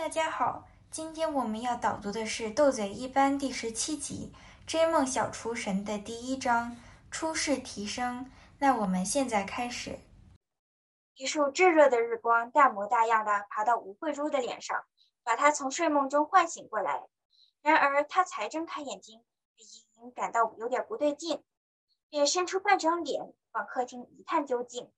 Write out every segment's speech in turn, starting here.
大家好，今天我们要导读的是《斗嘴一班》第十七集《追梦小厨神》的第一章“初试提升”。那我们现在开始。一束炙热的日光大模大样的爬到吴慧珠的脸上，把她从睡梦中唤醒过来。然而，她才睁开眼睛，隐隐感到有点不对劲，便伸出半张脸往客厅一探究竟。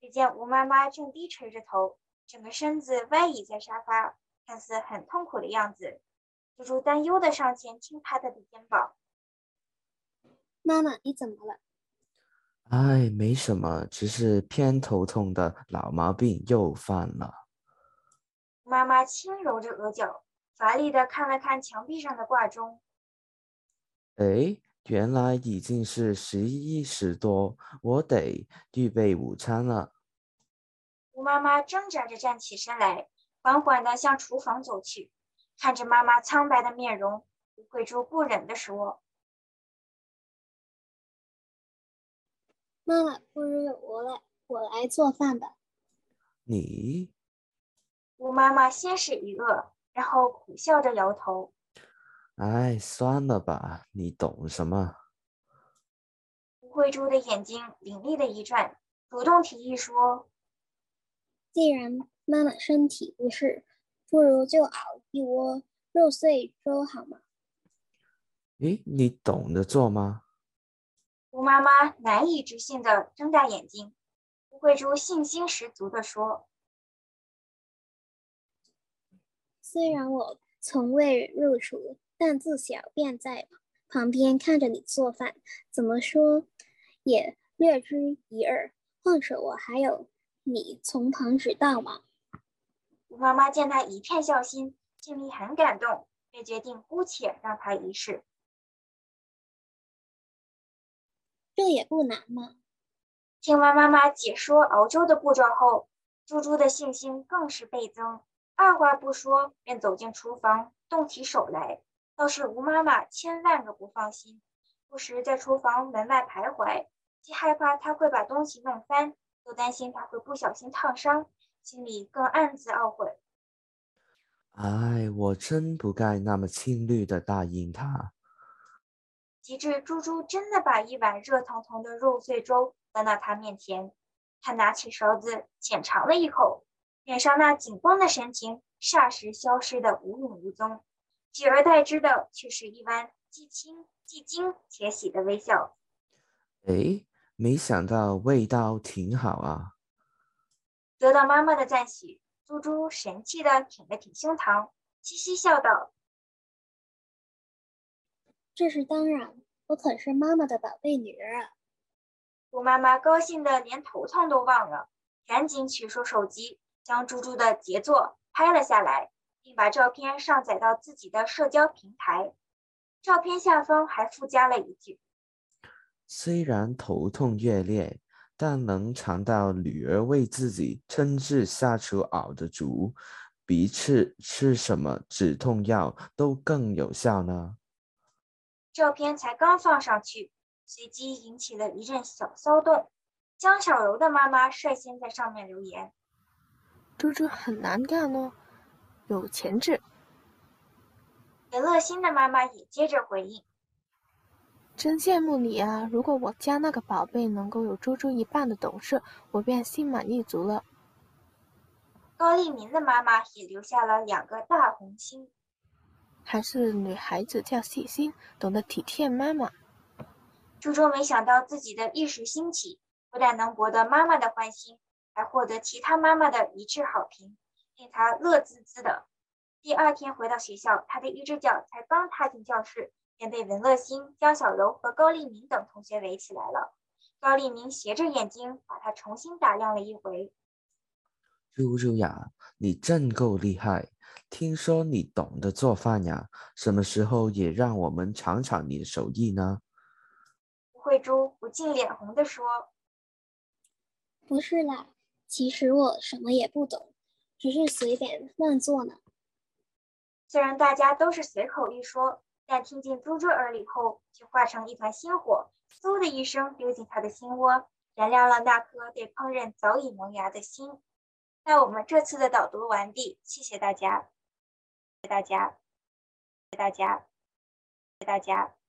只见吴妈妈正低垂着头，整个身子歪倚在沙发。看似很痛苦的样子，猪猪担忧的上前轻拍他的肩膀：“妈妈，你怎么了？”“哎，没什么，只是偏头痛的老毛病又犯了。”妈妈轻揉着额角，乏力的看了看墙壁上的挂钟：“哎，原来已经是十一时多，我得预备午餐了。”吴妈妈挣扎着站起身来。缓缓地向厨房走去，看着妈妈苍白的面容，吴慧珠不忍地说：“妈妈，不如我来，我来做饭吧。”你？吴妈妈先是一愕，然后苦笑着摇头：“哎，算了吧，你懂什么？”吴慧珠的眼睛凌厉的一转，主动提议说：“既然……”妈妈身体不适，不如就熬一锅肉碎粥好吗？咦，你懂得做吗？吴妈妈难以置信的睁大眼睛。吴慧珠信心十足的说：“虽然我从未入厨，但自小便在旁边看着你做饭，怎么说也略知一二。况且我还有你从旁指导嘛。”吴妈妈见他一片孝心，心里很感动，便决定姑且让他一试。这也不难嘛。听完妈妈解说熬粥的步骤后，猪猪的信心更是倍增，二话不说便走进厨房，动起手来。倒是吴妈妈千万个不放心，不时在厨房门外徘徊，既害怕他会把东西弄翻，又担心他会不小心烫伤。心里更暗自懊悔。哎，我真不该那么轻率的答应他。及至猪猪真的把一碗热腾腾的肉碎粥端到他面前，他拿起勺子浅尝了一口，脸上那紧绷的神情霎时消失的无影无踪，取而代之的却是一弯既轻既惊且喜的微笑。哎，没想到味道挺好啊。得到妈妈的赞许，猪猪神气的挺了挺胸膛，嘻嘻笑道：“这是当然，我可是妈妈的宝贝女儿啊。”猪妈妈高兴的连头痛都忘了，赶紧取出手机，将猪猪的杰作拍了下来，并把照片上载到自己的社交平台。照片下方还附加了一句：“虽然头痛欲裂。”但能尝到女儿为自己亲自下厨熬的粥，比吃吃什么止痛药都更有效呢。照片才刚放上去，随即引起了一阵小骚动。江小柔的妈妈率先在上面留言：“猪猪很难干哦，有潜质。”刘乐欣的妈妈也接着回应。真羡慕你啊！如果我家那个宝贝能够有猪猪一半的懂事，我便心满意足了。高丽明的妈妈也留下了两个大红心。还是女孩子叫细心，懂得体贴妈妈。猪猪没想到自己的一时兴起，不但能博得妈妈的欢心，还获得其他妈妈的一致好评，令他乐滋滋的。第二天回到学校，他的一只脚才刚踏进教室。便被文乐欣、江小柔和高立明等同学围起来了。高立明斜着眼睛把他重新打量了一回。猪猪呀，你真够厉害！听说你懂得做饭呀？什么时候也让我们尝尝你的手艺呢？吴慧珠不禁脸红地说：“不是啦，其实我什么也不懂，只是随便乱做呢。”虽然大家都是随口一说。但听进猪猪耳里后，却化成一团星火，嗖的一声丢进他的心窝，燃亮了那颗对烹饪早已萌芽的心。那我们这次的导读完毕，谢谢大家。谢谢大家，谢谢大家，谢谢大家。